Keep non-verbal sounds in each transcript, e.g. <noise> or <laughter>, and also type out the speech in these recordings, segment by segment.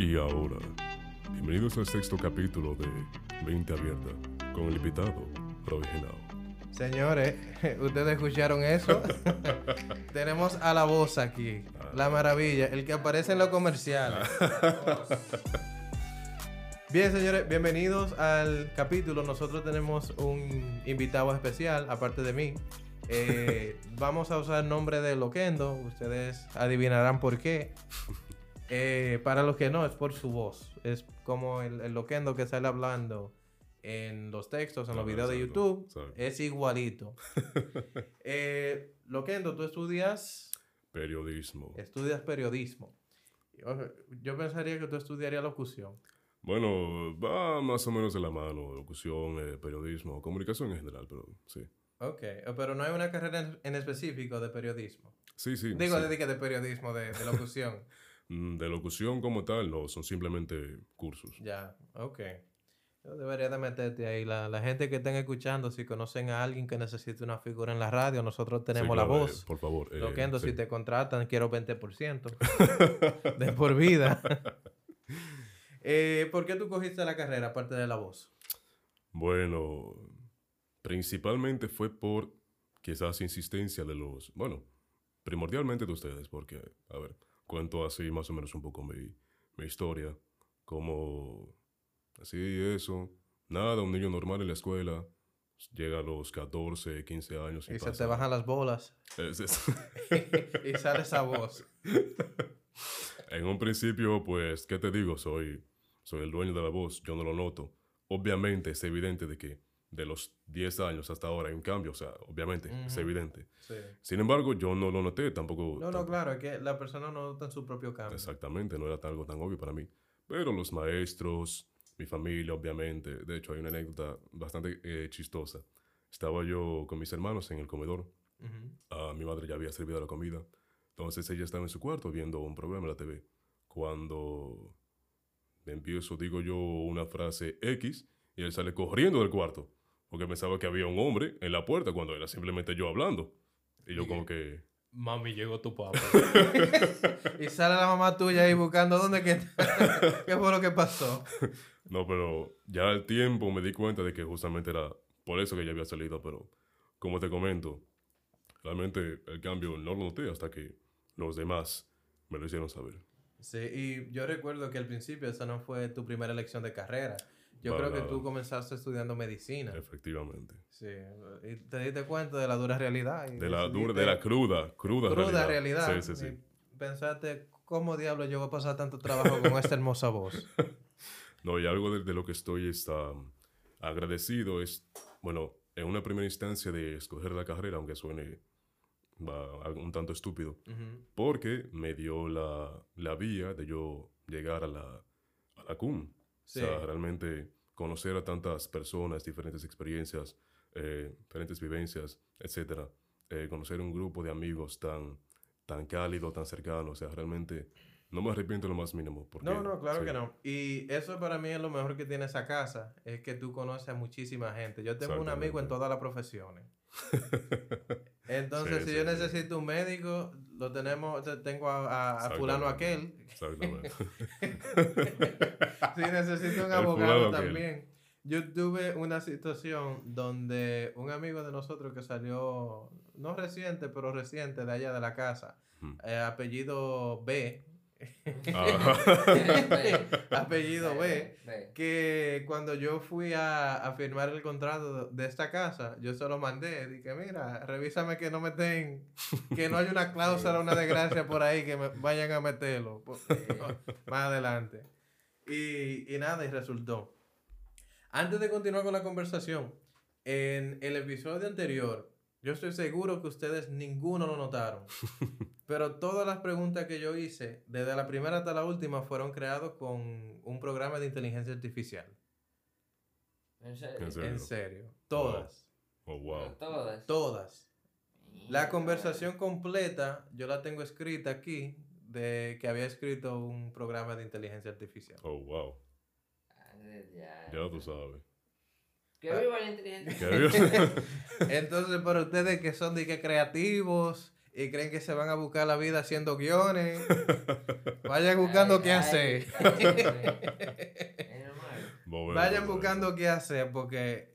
Y ahora, bienvenidos al sexto capítulo de Mente Abierta con el invitado Genao. Señores, <laughs> ustedes escucharon eso. <laughs> Tenemos a la voz aquí, la maravilla, el que aparece en los comerciales. <laughs> Bien, señores, bienvenidos al capítulo. Nosotros tenemos un invitado especial, aparte de mí. Eh, vamos a usar el nombre de Loquendo. Ustedes adivinarán por qué. Eh, para los que no, es por su voz. Es como el, el Loquendo que sale hablando en los textos, en los videos de YouTube. Es igualito. <laughs> eh, Loquendo, tú estudias, Periodismo. estudias periodismo. Yo, yo pensaría que tú estudiarías locución. Bueno, va más o menos de la mano, locución, eh, periodismo, comunicación en general, pero sí. Ok, pero no hay una carrera en, específico de periodismo. Sí, sí. Digo, sí. de, de, de periodismo, de, de locución. <laughs> Mm, De locución como tal, no, son simplemente cursos. ya, ok. Yo debería de meterte ahí. La, la gente que estén escuchando, si conocen a alguien que necesite una figura en la radio, nosotros tenemos Sí, la claro, voz. eh, por favor. eh, Loquendo, sí. si te contratan, quiero 20% <laughs> de por vida. <laughs> Eh, ¿Por qué tú cogiste la carrera aparte de la voz? Bueno, principalmente fue por quizás insistencia de los, bueno, primordialmente de ustedes, porque, a ver, cuento así más o menos un poco mi, mi historia, como así eso, nada, un niño normal en la escuela, llega a los 14, 15 años y, Y se pasa- te bajan las bolas Es- es- <laughs> y sale esa voz. <laughs> en un principio, pues, ¿qué te digo? Soy, soy el dueño de la voz, yo no lo noto. Obviamente es evidente de que de los 10 años hasta ahora hay un cambio, o sea, obviamente es evidente. Sí. Sin embargo, yo no lo noté, tampoco... No, no, tampoco- claro, es que la persona no nota en su propio cambio. Exactamente, no era algo tan obvio para mí. Pero los maestros, mi familia, obviamente. De hecho, hay una anécdota bastante eh, chistosa. Estaba yo con mis hermanos en el comedor. Ah, mi madre ya había servido la comida. Entonces ella estaba en su cuarto viendo un programa en la TV. Cuando empiezo, digo yo una frase X y él sale corriendo del cuarto. Porque pensaba que había un hombre en la puerta cuando era simplemente yo hablando. Y yo como que... Mami, llegó tu papá. <laughs> y sale la mamá tuya ahí buscando dónde que <laughs> qué fue lo que pasó. <laughs> No, pero ya al tiempo me di cuenta de que justamente era por eso que ella había salido, pero como te comento, realmente el cambio no lo noté hasta que los demás me lo hicieron saber. Sí, y yo recuerdo que al principio esa no fue tu primera elección de carrera. Yo creo que nada. tú comenzaste estudiando medicina. Efectivamente. Sí, y te diste cuenta de la dura realidad. y De la dura, de la cruda, cruda, cruda realidad. Sí, sí, sí. y pensaste, ¿cómo diablo yo voy a pasar tanto trabajo con esta hermosa voz? <laughs> No, y algo de, de lo que estoy está, agradecido es, bueno, en una primera instancia de escoger la carrera, aunque suene un tanto estúpido, Ujú. porque me dio la, la vía de yo llegar a la, a la CUM. Sí. O sea, realmente conocer a tantas personas, diferentes experiencias, eh, diferentes vivencias, etcétera. Eh, conocer un grupo de amigos tan, tan cálido, tan cercano. O sea, realmente no me arrepiento lo más mínimo. Porque, No, no, claro sí. que no. Y eso para mí es lo mejor que tiene esa casa, es que tú conoces a muchísima gente. Yo tengo un amigo en todas las profesiones. <laughs> Entonces, Sí, si yo necesito un médico, lo tenemos, te- tengo a, a- a fulano aquel. Exactamente. <laughs> si necesito un abogado aquel. también. Yo tuve una situación donde un amigo de nosotros que salió, no reciente, pero reciente de allá de la casa, Hmm. eh, apellido B. <laughs> <laughs> apellido B, que cuando yo fui a, a firmar el contrato de esta casa, yo se lo mandé. Dije, mira, revísame que no me estén, que no haya una <laughs> cláusula, una desgracia por ahí que me vayan a meterlo más adelante. Y, y nada, y resultó. Antes de continuar con la conversación, en el episodio anterior, yo estoy seguro que ustedes ninguno lo notaron. <laughs> Pero todas las preguntas que yo hice, desde la primera hasta la última, fueron creadas con un programa de inteligencia artificial. ¿En serio? En serio. En serio. Todas. Oh, wow. Todas. Todas. La conversación completa, yo la tengo escrita aquí, de que había escrito un programa de inteligencia artificial. Oh, wow. Ya. Ya tú sabes. Que viva la inteligencia. <laughs> Entonces, para ustedes que son de que creativos y creen que se van a buscar la vida haciendo guiones. <laughs> Vayan buscando Ay, qué ay, hacer. <laughs> ay, Vayan buscando qué hacer porque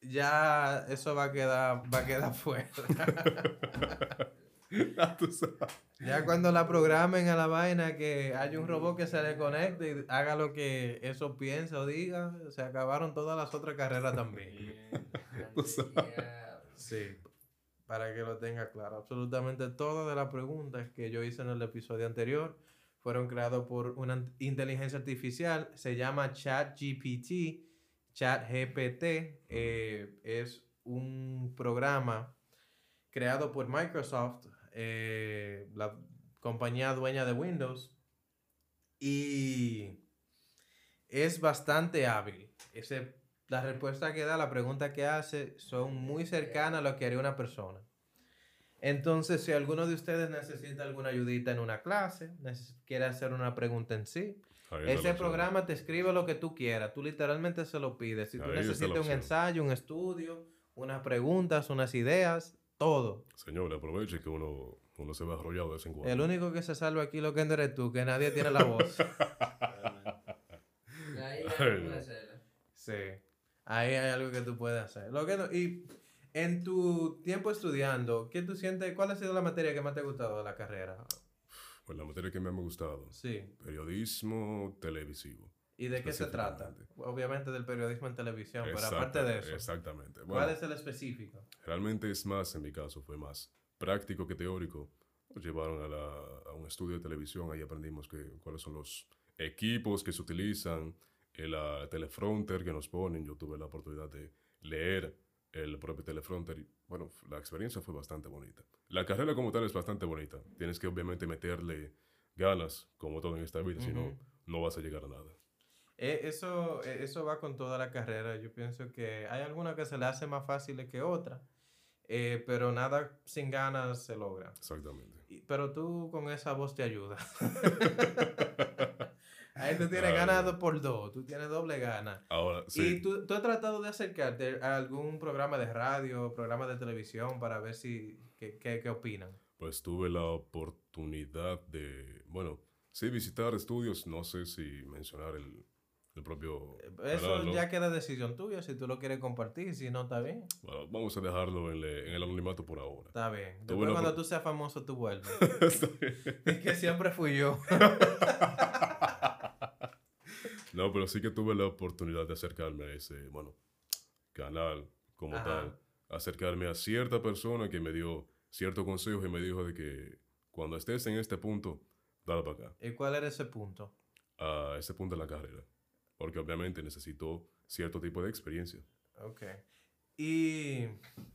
ya eso va a quedar, va a quedar fuera. <laughs> Ah, tú sabes. ya cuando la programen a la vaina que haya un robot que se le conecte y haga lo que eso piensa o diga, se acabaron todas las otras carreras también. <laughs> Tú sabes. Ya, Sí, para que lo tenga claro. Absolutamente todas de las preguntas que yo hice en el episodio anterior fueron creadas por una inteligencia artificial. Se llama ChatGPT. ChatGPT eh, es un programa creado por Microsoft, eh, la compañía dueña de Windows. Y es bastante hábil. Ese, la respuesta que da, la pregunta que hace, son muy cercanas a lo que haría una persona. Entonces, si alguno de ustedes necesita alguna ayudita en una clase, quiere hacer una pregunta en sí, Ahí ese programa te escribe lo que tú quieras. Tú literalmente se lo pides. Si tú Ahí necesitas un ensayo, un estudio, unas preguntas, unas ideas, todo. Señores, aproveche que uno, uno se va arrollado de vez en cuando. El único que se salva aquí lo que eres tú, que nadie tiene la voz. <laughs> ahí Ay, no ser. Sí. Ahí hay algo que tú puedes hacer. Lo que no- y en tu tiempo estudiando, ¿qué tú sientes? ¿Cuál ha sido la materia que más te ha gustado de la carrera? Pues la materia que me ha gustado. Sí. Periodismo televisivo. ¿Y de qué se trata? Obviamente del periodismo en televisión, pero aparte de eso, Exactamente. ¿cuál Bueno, es el específico? realmente es más, en mi caso, fue más práctico que teórico. Nos llevaron a, la- a un estudio de televisión, ahí aprendimos que, cuáles son los equipos que se utilizan, el ah, teleprompter que nos ponen. Yo tuve la oportunidad de leer el propio teleprompter y, bueno, la experiencia fue bastante bonita. La carrera como tal es bastante bonita. Tienes que obviamente meterle ganas, como todo en esta vida, si no, no vas a llegar a nada. Eh, eso, eh, eso va con toda la carrera. Yo pienso que hay algunas que se le hace más fáciles que otras, eh, pero nada sin ganas se logra. Exactamente. Y- Pero tú con esa voz te ayuda. <laughs> Ahí tú tienes ganas dos por dos, tú tienes doble gana. Ahora, ¿Y sí. tú, tú has tratado de acercarte a algún programa de radio, programa de televisión para ver si qué, qué, qué opinan? Pues tuve la oportunidad de, bueno, sí visitar estudios, no sé si mencionar el, el propio... Eso canal, ¿no? ya queda decisión tuya, si tú lo quieres compartir, si no, está bien. Bueno, vamos a dejarlo en, en el anonimato por ahora. Está bien. Después la cuando tú seas famoso, tú vuelves. <laughs> Es que siempre fui yo. <laughs> no, pero sí que tuve la oportunidad de acercarme a ese, bueno, canal como Ajá. tal. Acercarme a cierta persona que me dio cierto consejo y me dijo de que cuando estés en este punto, dale para acá, ¿Y cuál era ese punto? a ese punto de la carrera. Porque obviamente necesito cierto tipo de experiencia. Ok. ¿Y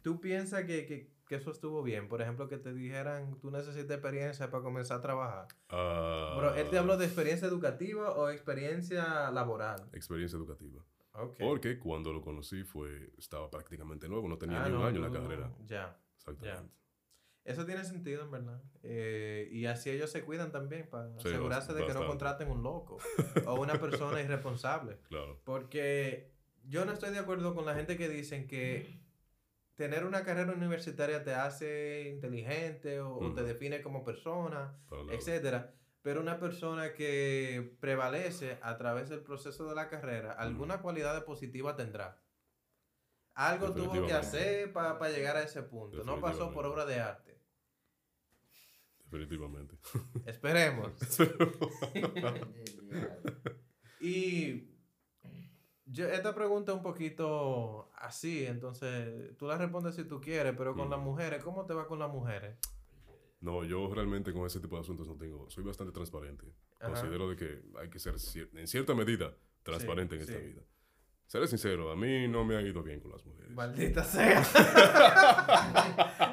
tú piensas que, que, que eso estuvo bien? Por ejemplo, que te dijeran, tú necesitas experiencia para comenzar a trabajar. Ah, Bro, ¿él te habló de experiencia educativa o experiencia laboral? experiencia educativa. Ok. Porque cuando lo conocí fue estaba prácticamente nuevo, no tenía Ah, ni un no, año en la carrera. Ya. Exactamente. Eso tiene sentido, en verdad. Eh, y así ellos se cuidan también para Sí, asegurarse de que no contraten un loco <laughs> o una persona irresponsable. Claro. Porque yo no estoy de acuerdo con la gente que dicen que tener una carrera universitaria te hace inteligente o, o te define como persona, nada. etcétera. Pero una persona que prevalece a través del proceso de la carrera, alguna cualidad positiva tendrá. Algo tuvo que hacer para llegar a ese punto. No pasó por obra de arte. Definitivamente. <laughs> Esperemos. <laughs> Y yo, esta pregunta es un poquito así, entonces tú la respondes si tú quieres, pero con las Ujú. mujeres, ¿cómo te va con las mujeres? No, yo realmente con ese tipo de asuntos no tengo. Soy bastante transparente. Ajá. Considero de que hay que ser en cierta medida transparente en esta sí. vida. Seré sincero, a mí no me ha ido bien con las mujeres. Maldita sea. <laughs>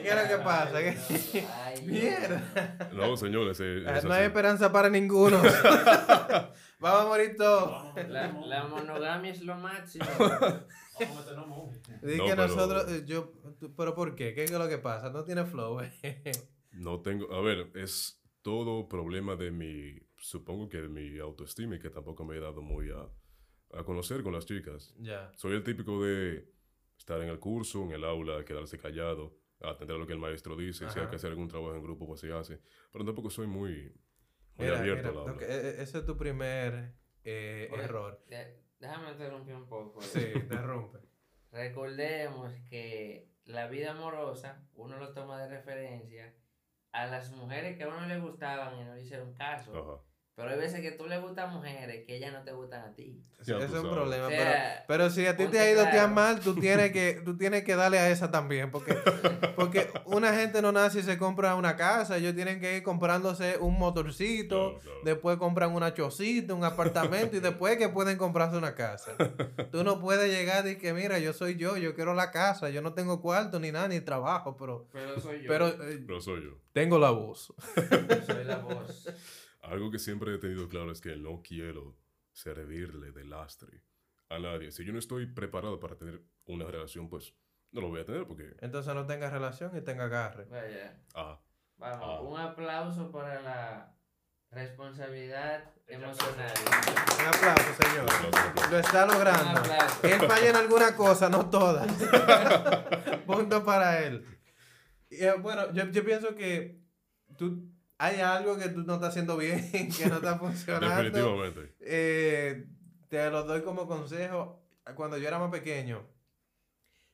¿Y qué es lo que pasa? ¿Qué- Ay, Mierda. No, señores, eh, es no hay así. esperanza para ninguno. <laughs> Vamos a morir todos. La, la monogamia es lo máximo. Vamos a meternos monje. Di No, que pero- nosotros, eh, yo, pero ¿por qué? ¿Qué es lo que pasa? No tiene flow. eh. No tengo, a ver, es todo problema de mi, supongo que de mi autoestima y que tampoco me he dado muy a, a conocer con las chicas. ya. Soy el típico de estar en el curso, en el aula, quedarse callado atender a lo que el maestro dice. Si hay que hacer algún trabajo en grupo, pues se hace. Pero tampoco soy muy, muy abierto al lo habla. que- e- ese es tu primer eh, Oye, error. de- déjame interrumpir un poco. Sí, te rompe. Recordemos que la vida amorosa uno lo toma de referencia a las mujeres que a uno le gustaban y no le hicieron caso. Ajá. Pero hay veces que tú le gustan mujeres que ellas no te gustan a ti. Ese Ya tú es un problema. O pero, sea, pero si a ti te ha ido tan claro. mal, tú tienes, que, <laughs> tú tienes que darle a esa también. Porque, <laughs> porque una gente no nace y se compra una casa. Ellos tienen que ir comprándose un motorcito. Claro, claro. Después compran una chocita, un apartamento. y después que pueden comprarse una casa. Tú no puedes llegar y que, mira, yo soy yo. Yo quiero la casa. Yo no tengo cuarto ni nada, ni trabajo. Pero, pero soy yo. pero eh, Pero soy yo. tengo la voz. soy la voz. <laughs> Algo que siempre he tenido claro es que no quiero servirle de lastre a nadie. Si yo no estoy preparado para tener una relación, pues no lo voy a tener porque... Entonces no tenga relación y tenga agarre. Vaya. Ah, Vamos, Ah. un aplauso para la responsabilidad emocional. Un aplauso, señor. un aplauso, un aplauso. Lo está Un logrando. aplauso. Él falla en alguna cosa, no todas. <laughs> Punto para él. Y, eh, bueno, yo, yo pienso que tú hay algo que tú no estás haciendo bien, <laughs> que no está funcionando. Definitivamente. Eh, te lo doy como consejo. Cuando yo era más pequeño,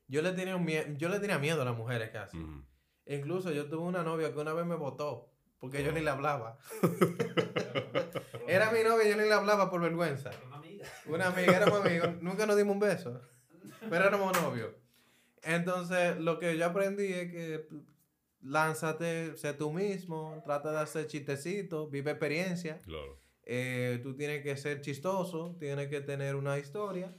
yo le tenía, un mie- yo le tenía miedo a las mujeres casi. Ujú. Incluso yo tuve una novia que una vez me votó porque yo ni le hablaba. <laughs> era mi novia y yo ni le hablaba por vergüenza. Una amiga. Una amiga, éramos amigos, nunca nos dimos un beso, pero éramos novios. Entonces, lo que yo aprendí es que lánzate, sé tú mismo, trata de hacer chistecitos, vive experiencia. Claro. Eh, tú tienes que ser chistoso, tienes que tener una historia.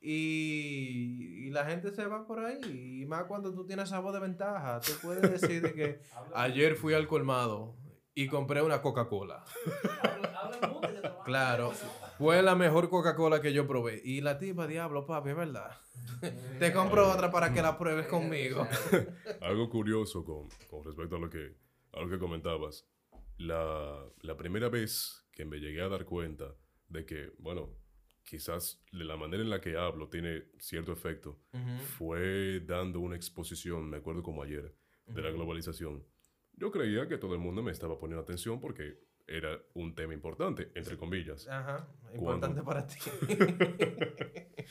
Y, y la gente se va por ahí. Y más cuando tú tienes esa voz de ventaja. Tú puedes decir de que <laughs> ayer fui al colmado y compré una Coca-Cola. Claro. Fue la mejor Coca-Cola que yo probé. Y la tipa, diablo, papi, es verdad. <laughs> Te compro otra para que la pruebes conmigo. <laughs> Algo curioso con, con respecto a lo que, a lo que comentabas. La, la primera vez que me llegué a dar cuenta de que, bueno, quizás de la manera en la que hablo tiene cierto efecto, Ujú, fue dando una exposición, me acuerdo como ayer, de la ujú. globalización. Yo creía que todo el mundo me estaba poniendo atención porque era un tema importante, entre comillas. Ajá, importante ¿Cuándo? para ti. <laughs>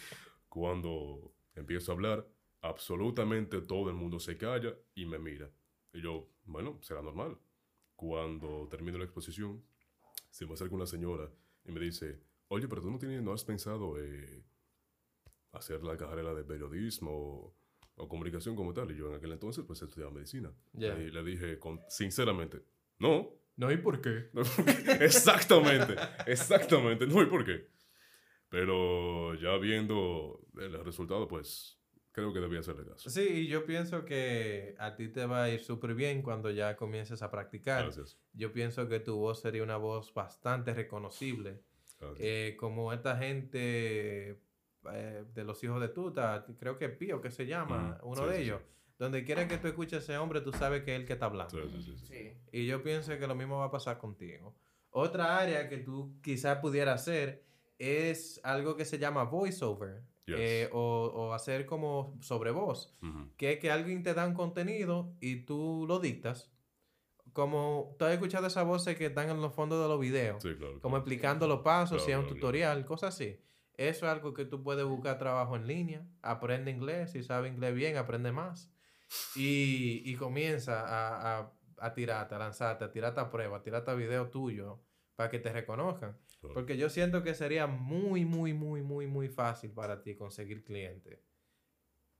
Cuando empiezo a hablar, absolutamente todo el mundo se calla y me mira. Y yo, bueno, será normal. Cuando termino la exposición, se me acerca una señora y me dice, oye, pero tú no, tienes, no has pensado eh, hacer la carrera de periodismo o, comunicación como tal. Y yo en aquel entonces pues estudiaba medicina. Ya. Y le dije con, sinceramente, no. No, ¿y por qué? <laughs> exactamente, exactamente, no, ¿y por qué? Pero ya viendo el resultado, pues creo que debía hacerle caso. Sí, y yo pienso que a ti te va a ir súper bien cuando ya comiences a practicar. Gracias. Yo pienso que tu voz sería una voz bastante reconocible. Eh, como esta gente eh, de los hijos de Tuta, creo que Pío que se llama, uno sí, de sí, ellos. Donde quiera que tú escuches a ese hombre, tú sabes que es el que está hablando. Sí, sí, sí, sí. Sí. Y yo pienso que lo mismo va a pasar contigo. Otra área que tú quizás pudieras hacer es algo que se llama voiceover. Yes. eh, o, o hacer como sobre voz. Que es que alguien te da un contenido y tú lo dictas. Como tú has escuchado esas voces que están en los fondos de los videos. Sí, claro. Como claro. explicando los pasos, Claro, si es un claro, tutorial, cosas así. Eso es algo que tú puedes buscar trabajo en línea. Aprende inglés. Si sabe inglés bien, aprende más. Y, y comienza a, a, a tirarte, a lanzarte, a tirarte a prueba, a tirarte a video tuyo para que te reconozcan. Claro. Porque yo siento que sería muy, muy, muy, muy, muy fácil para ti conseguir clientes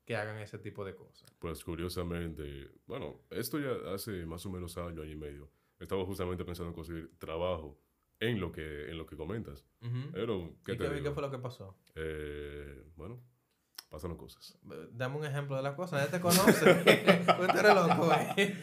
que hagan ese tipo de cosas. Pues curiosamente, bueno, esto ya hace más o menos año, año y medio. Estaba justamente pensando en conseguir trabajo en lo que, en lo que comentas. Ujú. Pero, ¿qué ¿Y te qué, digo? qué fue lo que pasó? Eh, bueno, pasaron cosas. Dame un ejemplo de las cosas. Nadie te conoce. <laughs> Tú eres loco. eh.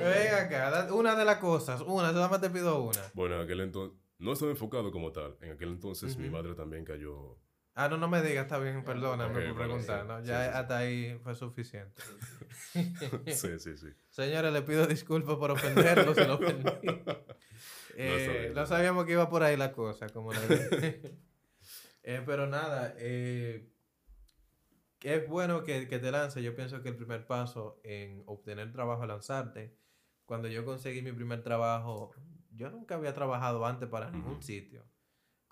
Ven acá, una de las cosas, una, solamente te pido una. Bueno, en aquel entonces, no estaba enfocado como tal. En aquel entonces mi Ujú. madre también cayó. Ah, no, no me digas, está bien, perdóname Ok, por bueno, preguntar, sí, ¿no? sí, Ya sí, sí. hasta ahí fue suficiente. <laughs> sí, sí, sí. Señores, le pido disculpas por ofenderlos si lo ofendí. <laughs> Eh, no no. sabíamos que iba por ahí la cosa, como dije. <laughs> Eh, pero nada, eh, es bueno que, que te lances. Yo pienso que el primer paso en obtener trabajo es lanzarte. Cuando yo conseguí mi primer trabajo, yo nunca había trabajado antes para ningún sitio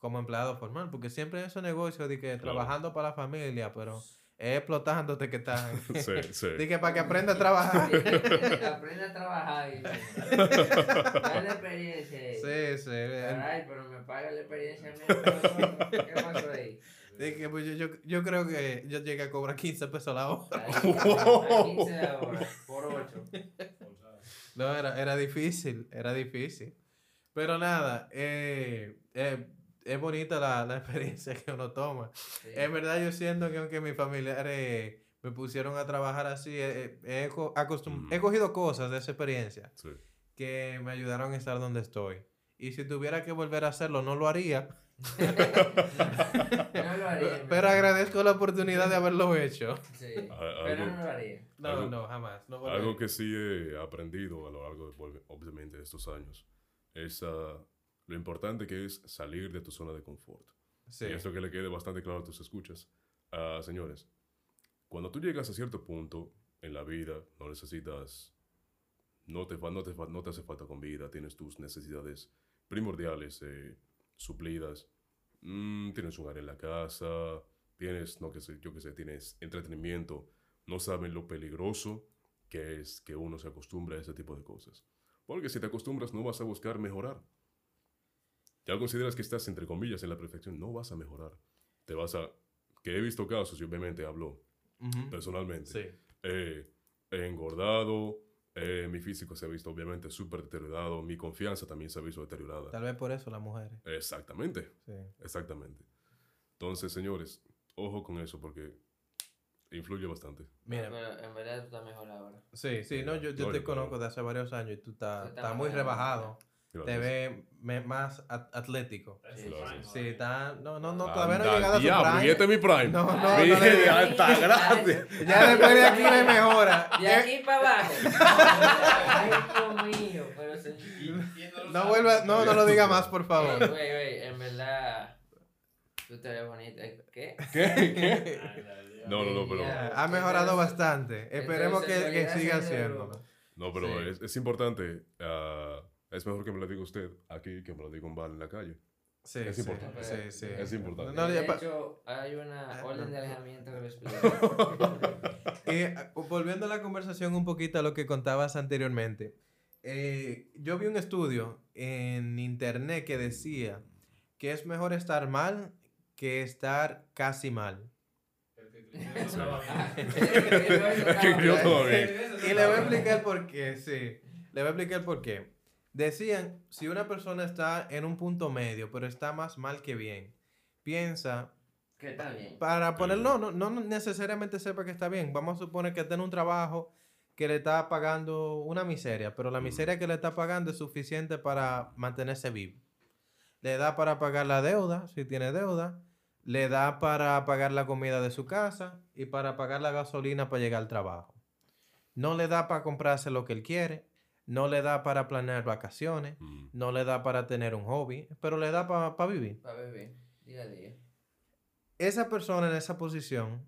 como empleado formal, porque siempre es un negocio de que trabajando para la familia, pero es explotándote que están. <laughs> Sí, sí. que para que aprenda a trabajar. <laughs> Aprende a trabajar. y- Dale experiencia. ahí. Sí, sí. Caray, pero me paga la experiencia mía. ¿Qué pasó ahí? Que, pues, yo, yo, yo creo que yo llegué a cobrar 15 pesos la hora. A 15 horas por 8. No, era, era difícil, era difícil. Pero nada, eh, eh, es bonita la, la <laughs> experiencia que uno toma. En verdad yo siento que aunque mis familiares me pusieron a trabajar así, he, co- acostum- Ujú. he cogido cosas de esa experiencia Sí. que me ayudaron a estar donde estoy. Y si tuviera que volver a hacerlo, no lo haría. <laughs> No lo haría. <laughs> Pero agradezco la oportunidad de haberlo hecho. Sí, A- pero no lo haría. No, Algo- no, jamás. No. Algo que sí he aprendido a lo largo de, obviamente, de estos años es ah, lo importante que es salir de tu zona de confort. Sí. Y esto que le quede bastante claro a tus escuchas. Ah, señores, cuando tú llegas a cierto punto en la vida, no necesitas, no te, no te, no te hace falta comida, tienes tus necesidades primordiales eh, suplidas, Mm, tienes un área en la casa, tienes, no que sé, yo que sé, tienes entretenimiento, no saben lo peligroso que es que uno se acostumbre a ese tipo de cosas. Porque si te acostumbras no vas a buscar mejorar. Ya consideras que estás, entre comillas, en la perfección, no vas a mejorar. Te vas a... Que he visto casos, y obviamente hablo Ujú. personalmente. Sí. Eh, he engordado, eh, mi físico se ha visto obviamente súper deteriorado, mi confianza también se ha visto deteriorada. Tal vez por eso las mujeres. Exactamente, Sí. exactamente. Entonces, señores, ojo con eso porque influye bastante. Mira, Pero en verdad tú estás mejor ahora. sí, sí, no, yo, yo No, te yo- conozco de hace varios años y tú estás muy rebajado. Te Gracias. ves me- más at- atlético. Sí, sí, Sí, está. No, no, no, todavía no ha llegado a su diablo, prime. este es mi prime. No, no, no <laughs> le digas. está grande. Ya después de aquí me mejora. De aquí para abajo. Ay, Dios mío, pero se... No vuelva, no, no lo diga más, por favor. güey, güey, en verdad. Tú te ves bonita. ¿Qué? ¿Qué? ¿Qué? <laughs> No, no, no, pero... Ya. Ha mejorado bastante. Esperemos que, que siga haciéndolo. No, pero Sí. es, es importante. ah, es mejor que me lo diga usted aquí que me lo diga un bar en la calle. Sí, Es sí, importante. Sí, sí. Es importante. No, de hecho, hay una Ah, orden de alejamiento que lo explica. <laughs> Eh, volviendo a la conversación un poquito a lo que contabas anteriormente. eh, yo vi un estudio en internet que decía que es mejor estar mal que estar casi mal. <laughs> Y le voy a explicar por qué, sí. Le voy a explicar por qué. Decían, si una persona está en un punto medio, pero está más mal que bien, piensa, Que está bien. para ponerlo, no, no necesariamente sepa que está bien. Vamos a suponer que está en un trabajo que le está pagando una miseria, pero la miseria que le está pagando es suficiente para mantenerse vivo. Le da para pagar la deuda, si tiene deuda. Le da para pagar la comida de su casa y para pagar la gasolina para llegar al trabajo. No le da para comprarse lo que él quiere. No le da para planear vacaciones. Mm. No le da para tener un hobby. Pero le da para vivir. Va bebé. Día a día. esa persona en esa posición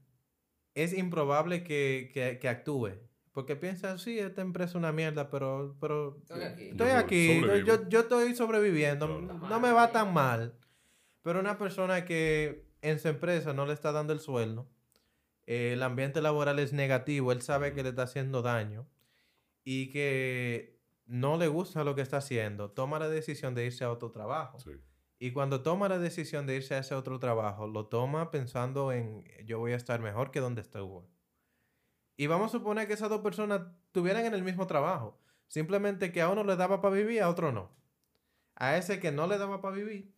es improbable que, que- que actúe. Porque piensa, sí, esta empresa es una mierda, pero, pero Estoy aquí. estoy Yo aquí, yo, yo- yo estoy sobreviviendo, no me va tan mal. Pero una persona que en su empresa no le está dando el sueldo, eh, el ambiente laboral es negativo, él sabe que le está haciendo daño y que no le gusta lo que está haciendo, toma la decisión de irse a otro trabajo. Sí. Y cuando toma la decisión de irse a ese otro trabajo, lo toma pensando en yo voy a estar mejor que donde estuve. Y vamos a suponer que esas dos personas estuvieran en el mismo trabajo. Simplemente que a uno le daba para vivir, a otro no. A ese que no le daba para vivir,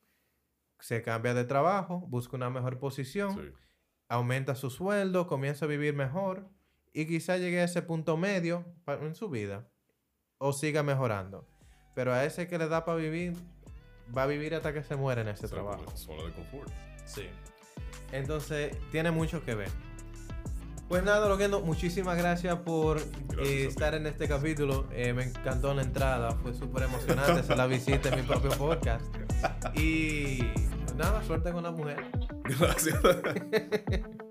se cambia de trabajo, busca una mejor posición, Sí. aumenta su sueldo, comienza a vivir mejor y quizá llegue a ese punto medio en su vida o siga mejorando. Pero a ese que le da para vivir, va a vivir hasta que se muera en ese trabajo. Exactamente, Zona de confort. Sí. Entonces, tiene mucho que ver. Pues nada, Loquendo, muchísimas gracias por Gracias eh, estar en este capítulo. Eh, me encantó la entrada, fue súper emocionante hacer la visita en mi propio podcast. <laughs> Y nada, suerte con la mujer. Gracias. <laughs>